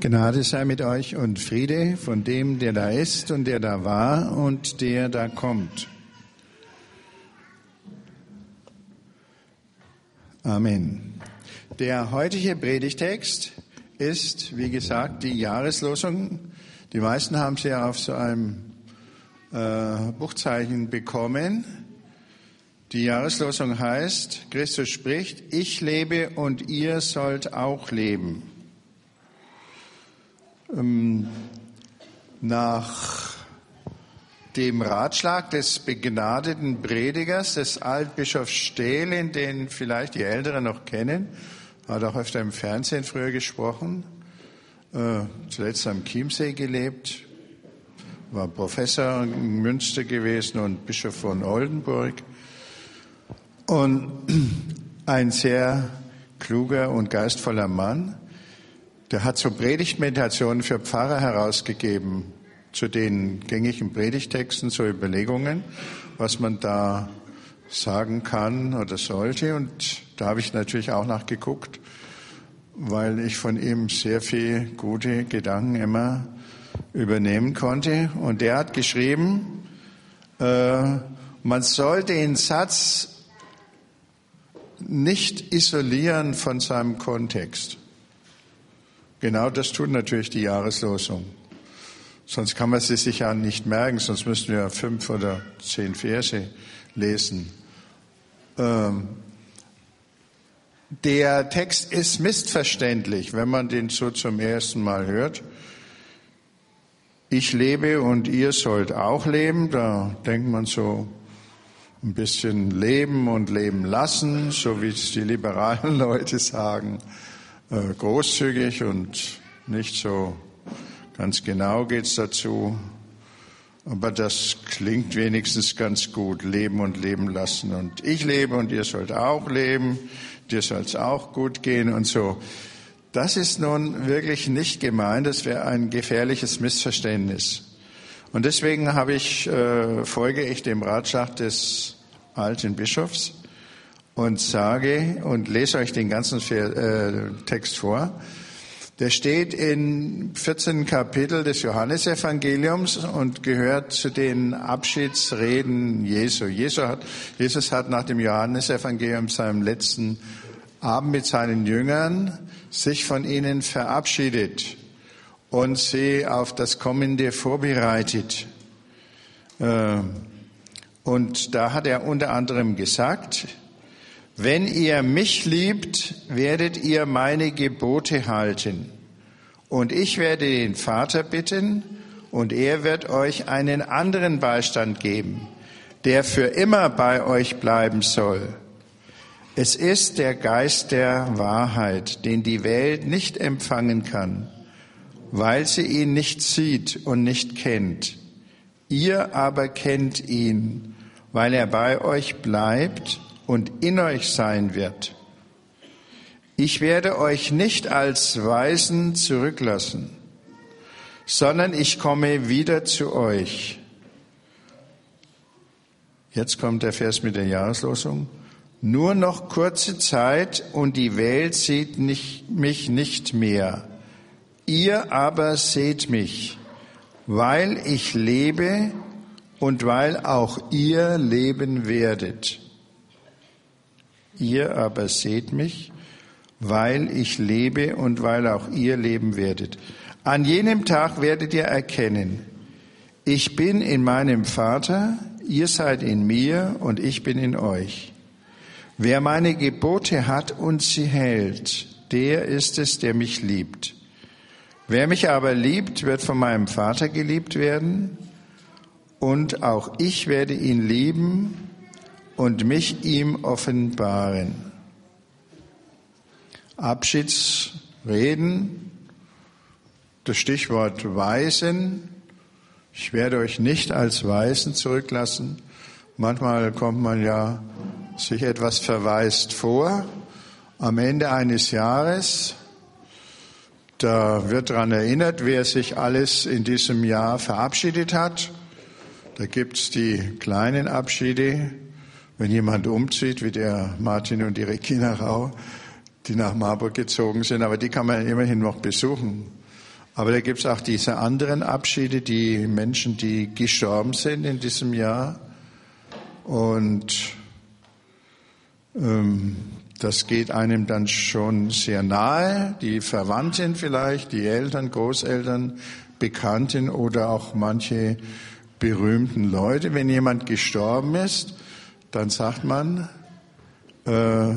Gnade sei mit euch und Friede von dem, der da ist und der da war und der da kommt. Amen. Der heutige Predigtext ist, wie gesagt, die Jahreslosung. Die meisten haben sie ja auf so einem äh, Buchzeichen bekommen. Die Jahreslosung heißt, Christus spricht, ich lebe und ihr sollt auch leben. Ähm, nach dem Ratschlag des begnadeten Predigers, des Altbischofs Stehlin, den vielleicht die Älteren noch kennen, hat auch öfter im Fernsehen früher gesprochen, äh, zuletzt am Chiemsee gelebt, war Professor in Münster gewesen und Bischof von Oldenburg und ein sehr kluger und geistvoller Mann. Der hat so Predigtmeditationen für Pfarrer herausgegeben, zu den gängigen Predigtexten, so Überlegungen, was man da sagen kann oder sollte. Und da habe ich natürlich auch nachgeguckt, weil ich von ihm sehr viel gute Gedanken immer übernehmen konnte. Und der hat geschrieben, äh, man soll den Satz nicht isolieren von seinem Kontext. Genau das tut natürlich die Jahreslosung. Sonst kann man sie sich ja nicht merken, sonst müssten wir fünf oder zehn Verse lesen. Ähm, der Text ist missverständlich, wenn man den so zum ersten Mal hört. Ich lebe und ihr sollt auch leben. Da denkt man so ein bisschen leben und leben lassen, so wie es die liberalen Leute sagen. Äh, großzügig und nicht so ganz genau geht's dazu. Aber das klingt wenigstens ganz gut. Leben und leben lassen. Und ich lebe und ihr sollt auch leben. Dir soll es auch gut gehen und so. Das ist nun wirklich nicht gemeint. Das wäre ein gefährliches Missverständnis. Und deswegen habe ich, äh, folge ich dem Ratschlag des alten Bischofs und sage und lese euch den ganzen äh, Text vor. Der steht in 14 Kapitel des Johannesevangeliums und gehört zu den Abschiedsreden Jesu. Jesus hat, Jesus hat nach dem Johannesevangelium, seinem letzten Abend mit seinen Jüngern, sich von ihnen verabschiedet und sie auf das Kommende vorbereitet. Äh, und da hat er unter anderem gesagt, wenn ihr mich liebt, werdet ihr meine Gebote halten. Und ich werde den Vater bitten, und er wird euch einen anderen Beistand geben, der für immer bei euch bleiben soll. Es ist der Geist der Wahrheit, den die Welt nicht empfangen kann, weil sie ihn nicht sieht und nicht kennt. Ihr aber kennt ihn, weil er bei euch bleibt und in euch sein wird. Ich werde euch nicht als Weisen zurücklassen, sondern ich komme wieder zu euch. Jetzt kommt der Vers mit der Jahreslosung. Nur noch kurze Zeit und die Welt sieht nicht, mich nicht mehr. Ihr aber seht mich, weil ich lebe und weil auch ihr leben werdet. Ihr aber seht mich, weil ich lebe und weil auch ihr leben werdet. An jenem Tag werdet ihr erkennen, ich bin in meinem Vater, ihr seid in mir und ich bin in euch. Wer meine Gebote hat und sie hält, der ist es, der mich liebt. Wer mich aber liebt, wird von meinem Vater geliebt werden, und auch ich werde ihn lieben und mich ihm offenbaren. Abschiedsreden, das Stichwort Weisen. Ich werde euch nicht als Weisen zurücklassen. Manchmal kommt man ja sich etwas verwaist vor. Am Ende eines Jahres, da wird daran erinnert, wer sich alles in diesem Jahr verabschiedet hat. Da gibt's die kleinen Abschiede, wenn jemand umzieht, wie der Martin und die Regina Rau, die nach Marburg gezogen sind, aber die kann man immerhin noch besuchen. Aber da gibt es auch diese anderen Abschiede, die Menschen, die gestorben sind in diesem Jahr. Und ähm, das geht einem dann schon sehr nahe. Die Verwandten vielleicht, die Eltern, Großeltern, Bekannten oder auch manche berühmten Leute. Wenn jemand gestorben ist, dann sagt man, äh,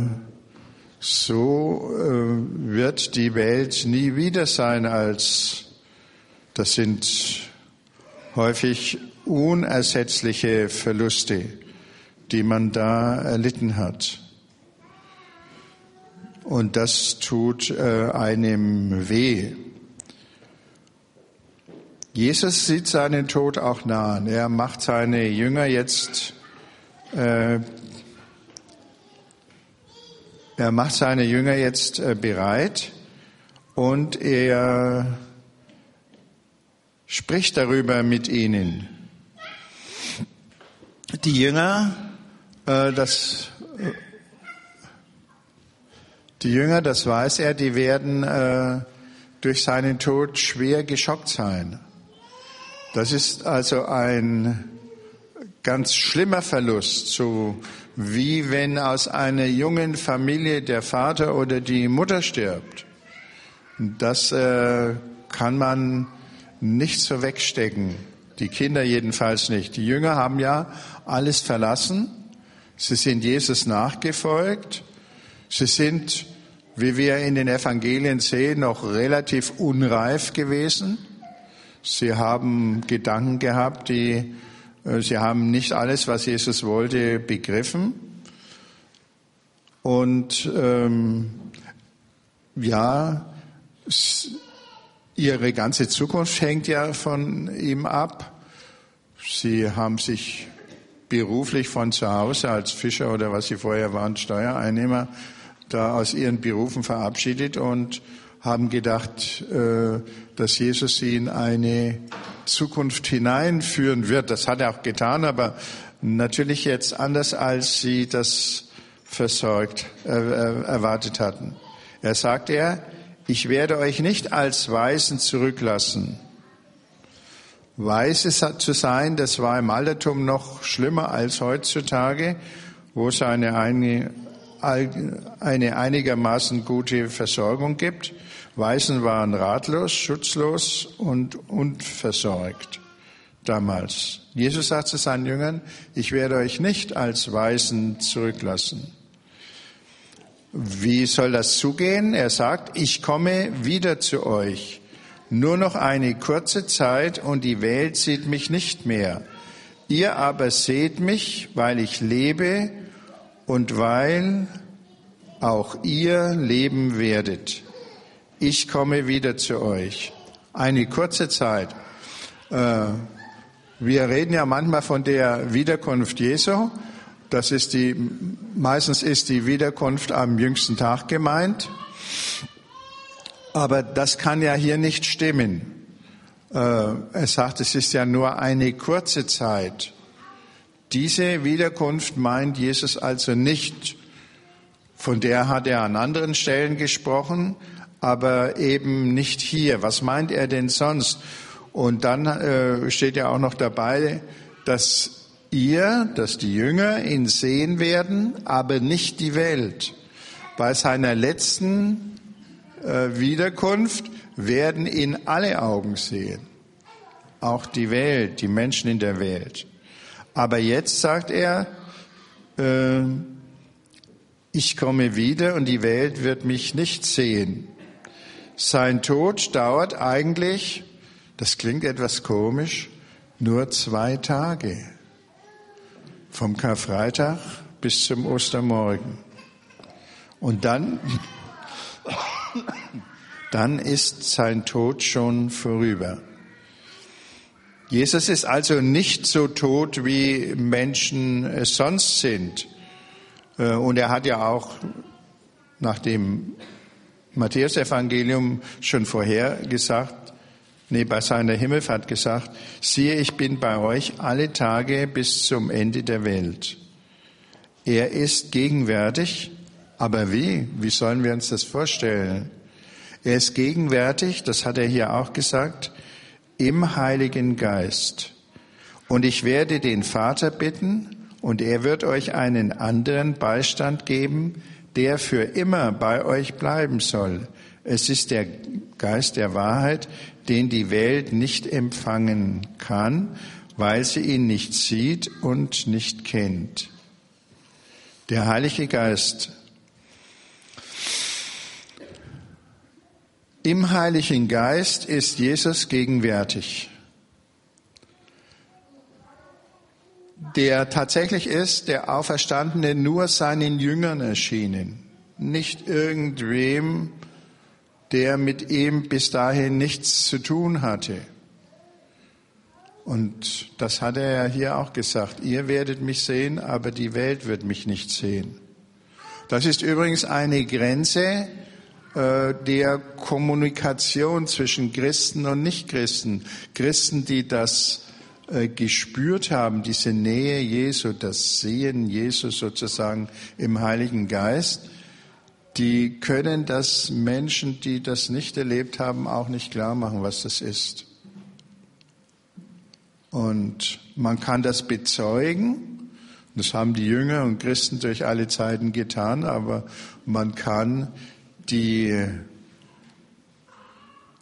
so äh, wird die Welt nie wieder sein als, das sind häufig unersetzliche Verluste, die man da erlitten hat. Und das tut äh, einem weh. Jesus sieht seinen Tod auch nahe. Er macht seine Jünger jetzt äh, er macht seine Jünger jetzt äh, bereit und er spricht darüber mit ihnen. Die Jünger, äh, das, die Jünger, das weiß er, die werden durch seinen Tod schwer geschockt sein. Das ist also ein ganz schlimmer Verlust, so wie wenn aus einer jungen Familie der Vater oder die Mutter stirbt. Das äh, kann man nicht so wegstecken. Die Kinder jedenfalls nicht. Die Jünger haben ja alles verlassen. Sie sind Jesus nachgefolgt. Sie sind, wie wir in den Evangelien sehen, noch relativ unreif gewesen. Sie haben Gedanken gehabt, die sie haben nicht alles, was Jesus wollte, begriffen. Und ähm, ja, ihre ganze Zukunft hängt ja von ihm ab. Sie haben sich beruflich von zu Hause als Fischer oder was sie vorher waren, Steuereinnehmer, da aus ihren Berufen verabschiedet und haben gedacht, äh, dass Jesus sie in eine Zukunft hineinführen wird. Das hat er auch getan, aber natürlich jetzt anders, als sie das versorgt, äh, äh, erwartet hatten. Er sagt er, ich werde euch nicht als Weisen zurücklassen. Weise zu sein, das war im Altertum noch schlimmer als heutzutage, wo es eine, eine, eine einigermaßen gute Versorgung gibt. Waisen waren ratlos, schutzlos und unversorgt damals. Jesus sagt zu seinen Jüngern, ich werde euch nicht als Waisen zurücklassen. Wie soll das zugehen? Er sagt, ich komme wieder zu euch. Nur noch eine kurze Zeit und die Welt sieht mich nicht mehr. Ihr aber seht mich, weil ich lebe und weil auch ihr leben werdet ich komme wieder zu euch. Eine kurze Zeit. Äh, wir reden ja manchmal von der Wiederkunft Jesu. Das ist die, meistens ist die Wiederkunft am jüngsten Tag gemeint. Aber das kann ja hier nicht stimmen. Äh, er sagt, es ist ja nur eine kurze Zeit. Diese Wiederkunft meint Jesus also nicht. Von der hat er an anderen Stellen gesprochen aber eben nicht hier. Was meint er denn sonst? Und dann äh, steht ja auch noch dabei, dass ihr, dass die Jünger ihn sehen werden, aber nicht die Welt. Bei seiner letzten äh, Wiederkunft werden ihn alle Augen sehen. Auch die Welt, die Menschen in der Welt. Aber jetzt sagt er, äh, ich komme wieder und die Welt wird mich nicht sehen. Sein Tod dauert eigentlich, das klingt etwas komisch, nur zwei Tage. Vom Karfreitag bis zum Ostermorgen. Und dann, dann ist sein Tod schon vorüber. Jesus ist also nicht so tot, wie Menschen es sonst sind. Äh, und er hat ja auch, nachdem Matthäus Evangelium schon vorher gesagt, nee, bei seiner Himmelfahrt gesagt, siehe, ich bin bei euch alle Tage bis zum Ende der Welt. Er ist gegenwärtig, aber wie? Wie sollen wir uns das vorstellen? Er ist gegenwärtig, das hat er hier auch gesagt, im Heiligen Geist. Und ich werde den Vater bitten, und er wird euch einen anderen Beistand geben, der für immer bei euch bleiben soll. Es ist der Geist der Wahrheit, den die Welt nicht empfangen kann, weil sie ihn nicht sieht und nicht kennt. Der Heilige Geist. Im Heiligen Geist ist Jesus gegenwärtig. Der tatsächlich ist, der Auferstandene, nur seinen Jüngern erschienen, nicht irgendwem, der mit ihm bis dahin nichts zu tun hatte. Und das hat er ja hier auch gesagt. Ihr werdet mich sehen, aber die Welt wird mich nicht sehen. Das ist übrigens eine Grenze äh, der Kommunikation zwischen Christen und Nichtchristen. Christen, die das äh, gespürt haben, diese Nähe Jesu, das Sehen Jesu sozusagen im Heiligen Geist, die können das Menschen, die das nicht erlebt haben, auch nicht klar machen, was das ist. Und man kann das bezeugen. Das haben die Jünger und Christen durch alle Zeiten getan, aber man kann die,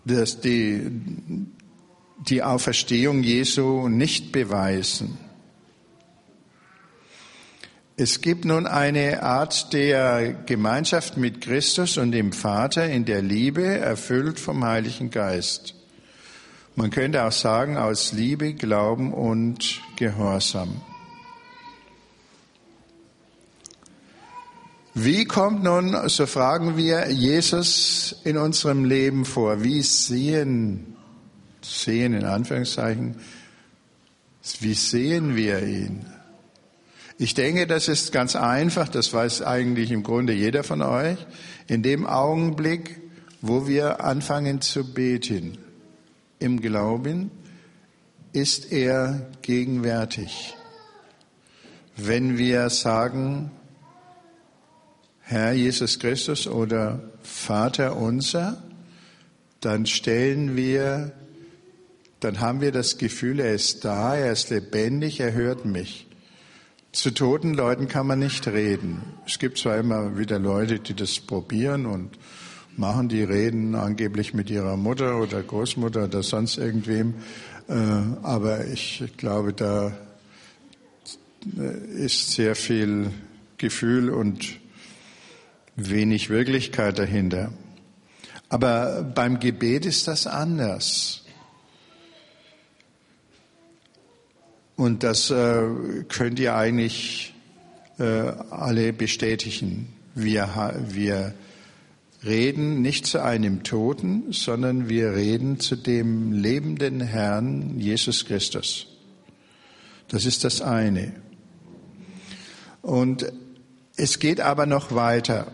das, die, die Auferstehung Jesu nicht beweisen. Es gibt nun eine Art der Gemeinschaft mit Christus und dem Vater in der Liebe, erfüllt vom Heiligen Geist. Man könnte auch sagen, aus Liebe, Glauben und Gehorsam. Wie kommt nun, so fragen wir, Jesus in unserem Leben vor? Wie sehen sehen in Anführungszeichen, wie sehen wir ihn? Ich denke, das ist ganz einfach, das weiß eigentlich im Grunde jeder von euch, in dem Augenblick, wo wir anfangen zu beten, im Glauben, ist er gegenwärtig. Wenn wir sagen, Herr Jesus Christus oder Vater unser, dann stellen wir dann haben wir das Gefühl, er ist da, er ist lebendig, er hört mich. Zu toten Leuten kann man nicht reden. Es gibt zwar immer wieder Leute, die das probieren und machen, die reden angeblich mit ihrer Mutter oder Großmutter oder sonst irgendwem, äh, aber ich glaube, da äh, ist sehr viel Gefühl und wenig Wirklichkeit dahinter. Aber beim Gebet ist das anders. Und das äh, könnt ihr eigentlich äh, alle bestätigen. Wir, wir reden nicht zu einem Toten, sondern wir reden zu dem lebenden Herrn Jesus Christus. Das ist das eine. Und es geht aber noch weiter.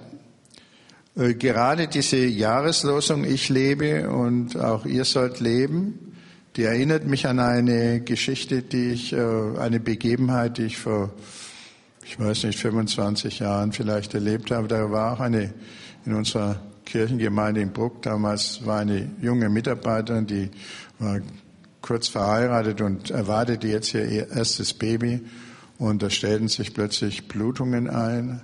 Äh, gerade diese Jahreslosung Ich lebe und auch ihr sollt leben, die erinnert mich an eine Geschichte, die ich, äh, eine Begebenheit, die ich vor, ich weiß nicht, 25 Jahren vielleicht erlebt habe. Da war auch eine, in unserer Kirchengemeinde in Bruck damals war eine junge Mitarbeiterin, die war kurz verheiratet und erwartete jetzt ihr erstes Baby. Und da stellten sich plötzlich Blutungen ein.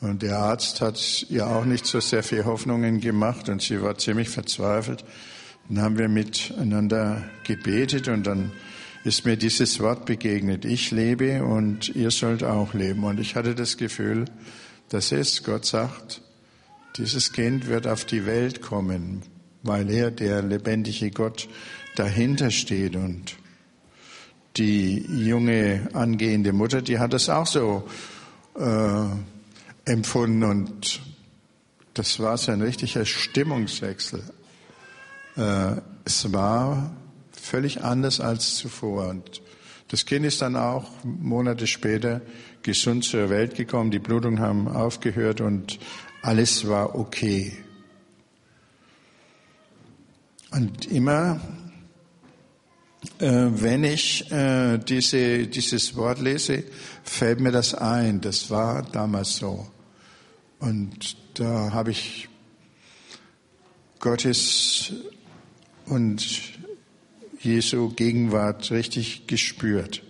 Und der Arzt hat ihr auch nicht so sehr viel Hoffnungen gemacht und sie war ziemlich verzweifelt. Dann haben wir miteinander gebetet und dann ist mir dieses Wort begegnet. Ich lebe und ihr sollt auch leben. Und ich hatte das Gefühl, dass es, Gott sagt, dieses Kind wird auf die Welt kommen, weil er, der lebendige Gott, dahinter steht. Und die junge angehende Mutter, die hat das auch so äh, empfunden. Und das war so ein richtiger Stimmungswechsel. Äh, es war völlig anders als zuvor. Und das Kind ist dann auch Monate später gesund zur Welt gekommen. Die Blutungen haben aufgehört und alles war okay. Und immer, äh, wenn ich äh, diese, dieses Wort lese, fällt mir das ein. Das war damals so. Und da habe ich Gottes und Jesu Gegenwart richtig gespürt.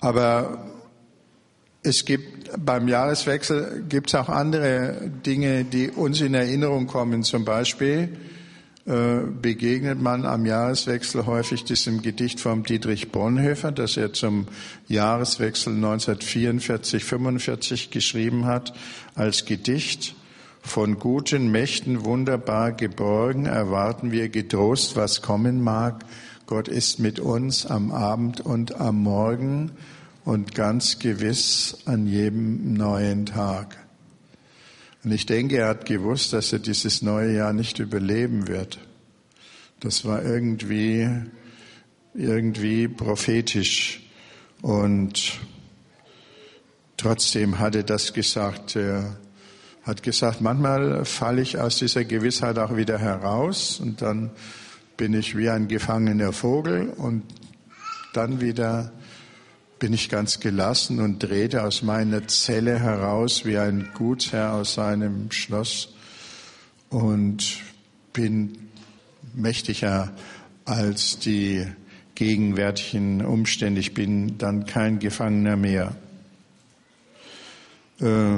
Aber es gibt beim Jahreswechsel gibt es auch andere Dinge, die uns in Erinnerung kommen. Zum Beispiel äh, begegnet man am Jahreswechsel häufig diesem Gedicht vom Dietrich Bonhoeffer, das er zum Jahreswechsel 1944-45 geschrieben hat, als Gedicht. Von guten Mächten wunderbar geborgen erwarten wir getrost, was kommen mag. Gott ist mit uns am Abend und am Morgen und ganz gewiss an jedem neuen Tag. Und ich denke, er hat gewusst, dass er dieses neue Jahr nicht überleben wird. Das war irgendwie, irgendwie prophetisch. Und trotzdem hat er das gesagt. Er hat gesagt, manchmal falle ich aus dieser Gewissheit auch wieder heraus und dann bin ich wie ein gefangener Vogel und dann wieder bin ich ganz gelassen und trete aus meiner Zelle heraus wie ein Gutsherr aus seinem Schloss und bin mächtiger als die gegenwärtigen Umstände. Ich bin dann kein Gefangener mehr. Äh,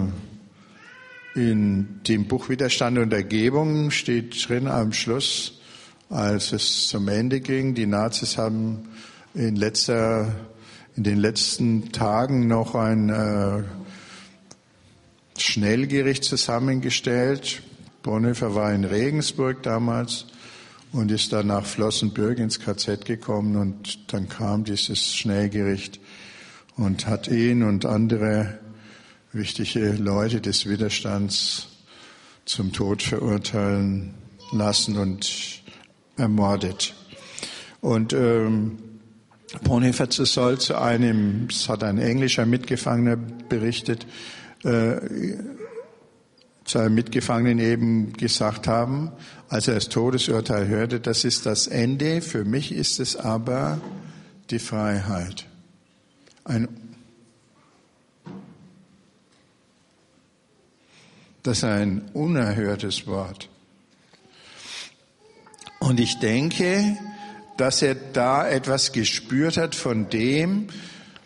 in dem Buch Widerstand und Ergebung steht drin am Schluss, als es zum Ende ging, die Nazis haben in letzter in den letzten Tagen noch ein äh, Schnellgericht zusammengestellt. Bonhoeffer war in Regensburg damals und ist dann nach Flossenbürg ins KZ gekommen und dann kam dieses Schnellgericht und hat ihn und andere wichtige Leute des Widerstands zum Tod verurteilen lassen und ermordet. Und ähm, Bonhoeffer soll zu einem, das hat ein englischer Mitgefangener berichtet, äh, zu einem Mitgefangenen eben gesagt haben, als er das Todesurteil hörte, das ist das Ende, für mich ist es aber die Freiheit. Ein das ist ein unerhörtes Wort. Und ich denke, dass er da etwas gespürt hat von dem,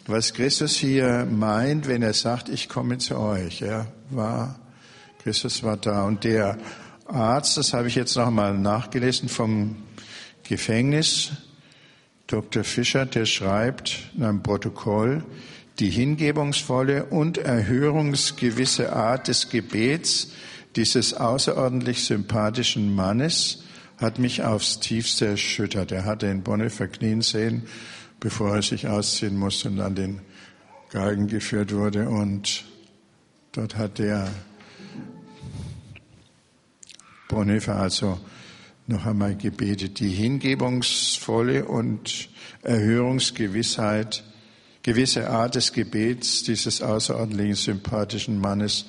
was Christus hier meint, wenn er sagt, ich komme zu euch. Er war, Christus war da. Und der Arzt, das habe ich jetzt nochmal nachgelesen vom Gefängnis, Dr. Fischer, der schreibt in einem Protokoll, die hingebungsvolle und erhörungsgewisse Art des Gebets dieses außerordentlich sympathischen Mannes hat mich aufs tiefste erschüttert. Er hatte in Bonne verknien sehen, bevor er sich ausziehen musste und an den Galgen geführt wurde. Und dort hat der Bonhoeffer also noch einmal gebetet, die hingebungsvolle und Erhörungsgewissheit, gewisse Art des Gebets dieses außerordentlichen sympathischen Mannes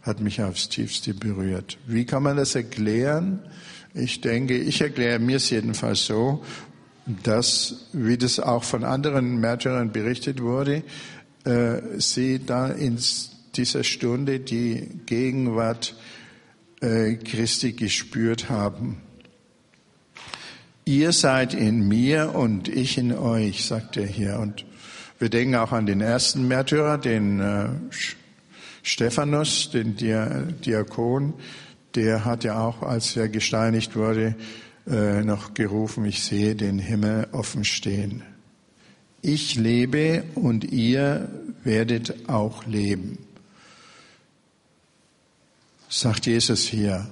hat mich aufs tiefste berührt. Wie kann man das erklären? Ich denke, ich erkläre mir es jedenfalls so, dass, wie das auch von anderen Märtyrern berichtet wurde, äh, sie da in dieser Stunde die Gegenwart äh, Christi gespürt haben. Ihr seid in mir und ich in euch, sagt er hier. Und wir denken auch an den ersten Märtyrer, den äh, Stephanus, den Diakon, der hat ja auch, als er gesteinigt wurde, äh, noch gerufen, ich sehe den Himmel offen stehen. Ich lebe und ihr werdet auch leben, sagt Jesus hier.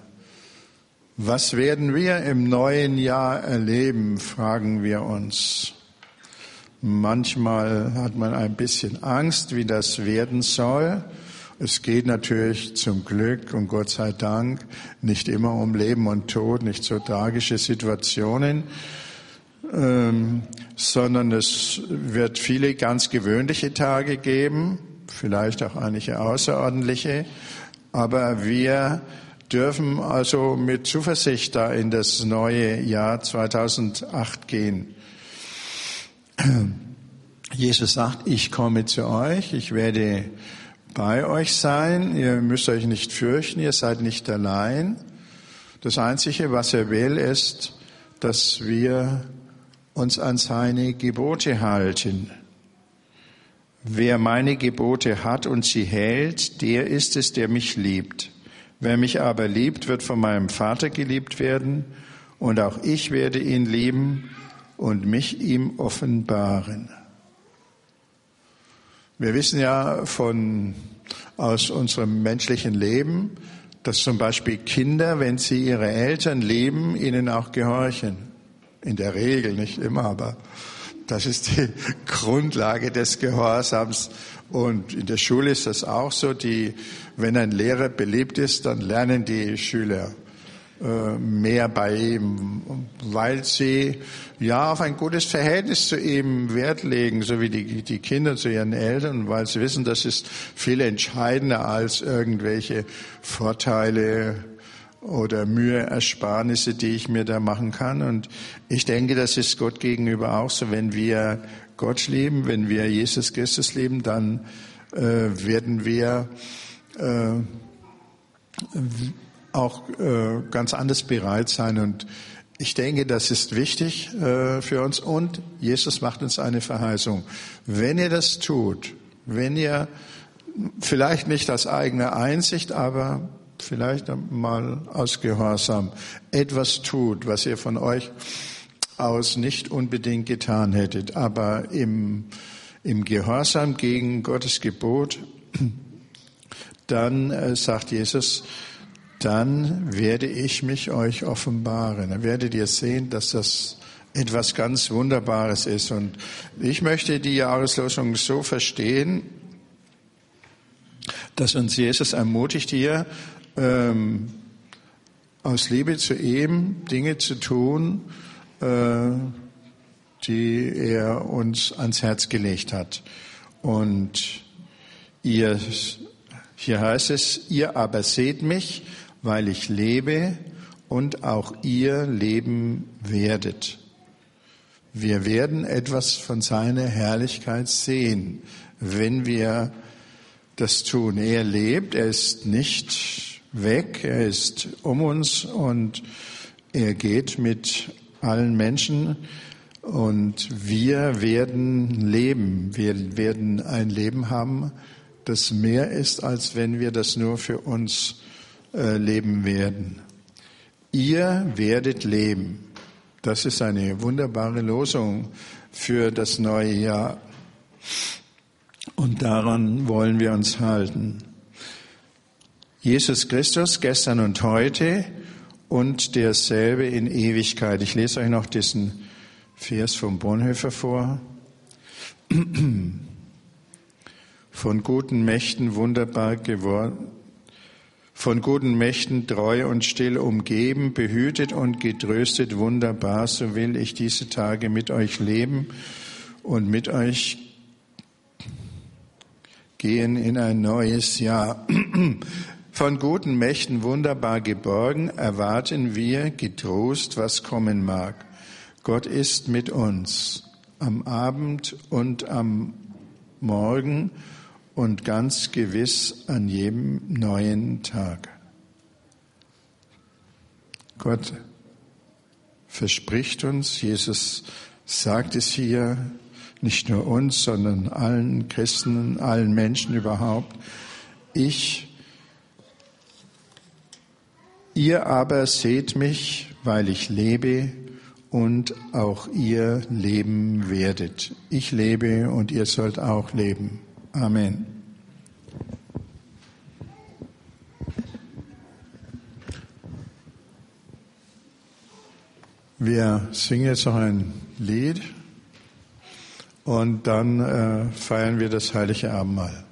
Was werden wir im neuen Jahr erleben, fragen wir uns. Manchmal hat man ein bisschen Angst, wie das werden soll. Es geht natürlich zum Glück und Gott sei Dank nicht immer um Leben und Tod, nicht so tragische Situationen, ähm, sondern es wird viele ganz gewöhnliche Tage geben, vielleicht auch einige außerordentliche, aber wir dürfen also mit Zuversicht da in das neue Jahr 2008 gehen. Jesus sagt, ich komme zu euch, ich werde bei euch sein. Ihr müsst euch nicht fürchten, ihr seid nicht allein. Das Einzige, was er will, ist, dass wir uns an seine Gebote halten. Wer meine Gebote hat und sie hält, der ist es, der mich liebt. Wer mich aber liebt, wird von meinem Vater geliebt werden, und auch ich werde ihn lieben und mich ihm offenbaren. Wir wissen ja von, aus unserem menschlichen Leben, dass zum Beispiel Kinder, wenn sie ihre Eltern lieben, ihnen auch gehorchen. In der Regel, nicht immer, aber das ist die Grundlage des Gehorsams. Und in der Schule ist das auch so. Die, wenn ein Lehrer beliebt ist, dann lernen die Schüler mehr bei ihm, weil sie ja auf ein gutes Verhältnis zu ihm Wert legen, so wie die, die Kinder zu ihren Eltern, weil sie wissen, das ist viel entscheidender als irgendwelche Vorteile oder Müheersparnisse, die ich mir da machen kann. Und ich denke, das ist Gott gegenüber auch so. Wenn wir Gott lieben, wenn wir Jesus Christus lieben, dann äh, werden wir äh, auch äh, ganz anders bereit sein. Und ich denke, das ist wichtig äh, für uns. Und Jesus macht uns eine Verheißung. Wenn ihr das tut, wenn ihr vielleicht nicht aus eigener Einsicht, aber vielleicht mal aus Gehorsam etwas tut, was ihr von euch aus nicht unbedingt getan hättet, aber im, im Gehorsam gegen Gottes Gebot, dann äh, sagt Jesus, dann werde ich mich euch offenbaren. Dann werdet ihr sehen, dass das etwas ganz Wunderbares ist. Und ich möchte die Jahreslosung so verstehen, dass uns Jesus ermutigt, hier ähm, aus Liebe zu ihm Dinge zu tun, äh, die er uns ans Herz gelegt hat. Und ihr, hier heißt es, ihr aber seht mich, weil ich lebe und auch ihr leben werdet. Wir werden etwas von seiner Herrlichkeit sehen, wenn wir das tun. Er lebt, er ist nicht weg, er ist um uns und er geht mit allen Menschen und wir werden leben. Wir werden ein Leben haben, das mehr ist, als wenn wir das nur für uns leben werden. Ihr werdet leben. Das ist eine wunderbare Losung für das neue Jahr. Und daran wollen wir uns halten. Jesus Christus gestern und heute und derselbe in Ewigkeit. Ich lese euch noch diesen Vers vom Bonhoeffer vor. Von guten Mächten wunderbar geworden, von guten Mächten treu und still umgeben, behütet und getröstet, wunderbar, so will ich diese Tage mit euch leben und mit euch gehen in ein neues Jahr. Von guten Mächten wunderbar geborgen erwarten wir getrost, was kommen mag. Gott ist mit uns am Abend und am Morgen und ganz gewiss an jedem neuen Tag. Gott verspricht uns, Jesus sagt es hier, nicht nur uns, sondern allen Christen, allen Menschen überhaupt, ich, ihr aber seht mich, weil ich lebe und auch ihr leben werdet. Ich lebe und ihr sollt auch leben. Amen. Wir singen jetzt noch ein Lied und dann äh, feiern wir das heilige Abendmahl.